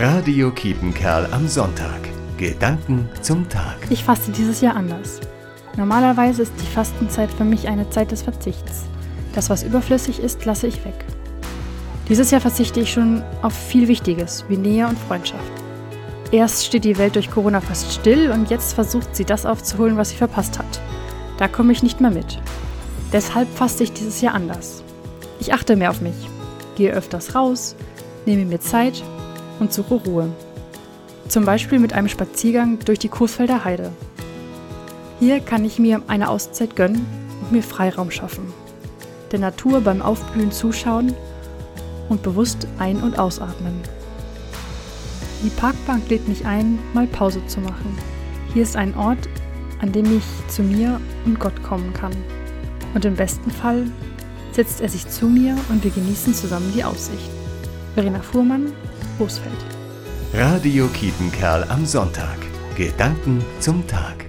Radio Kiepenkerl am Sonntag. Gedanken zum Tag. Ich faste dieses Jahr anders. Normalerweise ist die Fastenzeit für mich eine Zeit des Verzichts. Das, was überflüssig ist, lasse ich weg. Dieses Jahr verzichte ich schon auf viel Wichtiges, wie Nähe und Freundschaft. Erst steht die Welt durch Corona fast still und jetzt versucht sie das aufzuholen, was sie verpasst hat. Da komme ich nicht mehr mit. Deshalb faste ich dieses Jahr anders. Ich achte mehr auf mich, gehe öfters raus, nehme mir Zeit und suche Ruhe. Zum Beispiel mit einem Spaziergang durch die Coesfelder Heide. Hier kann ich mir eine Auszeit gönnen und mir Freiraum schaffen. Der Natur beim Aufblühen zuschauen und bewusst ein- und ausatmen. Die Parkbank lädt mich ein, mal Pause zu machen. Hier ist ein Ort, an dem ich zu mir und Gott kommen kann. Und im besten Fall setzt er sich zu mir und wir genießen zusammen die Aussicht. Verena Fuhrmann, Bosfeld. Radio Kiepenkerl am Sonntag. Gedanken zum Tag.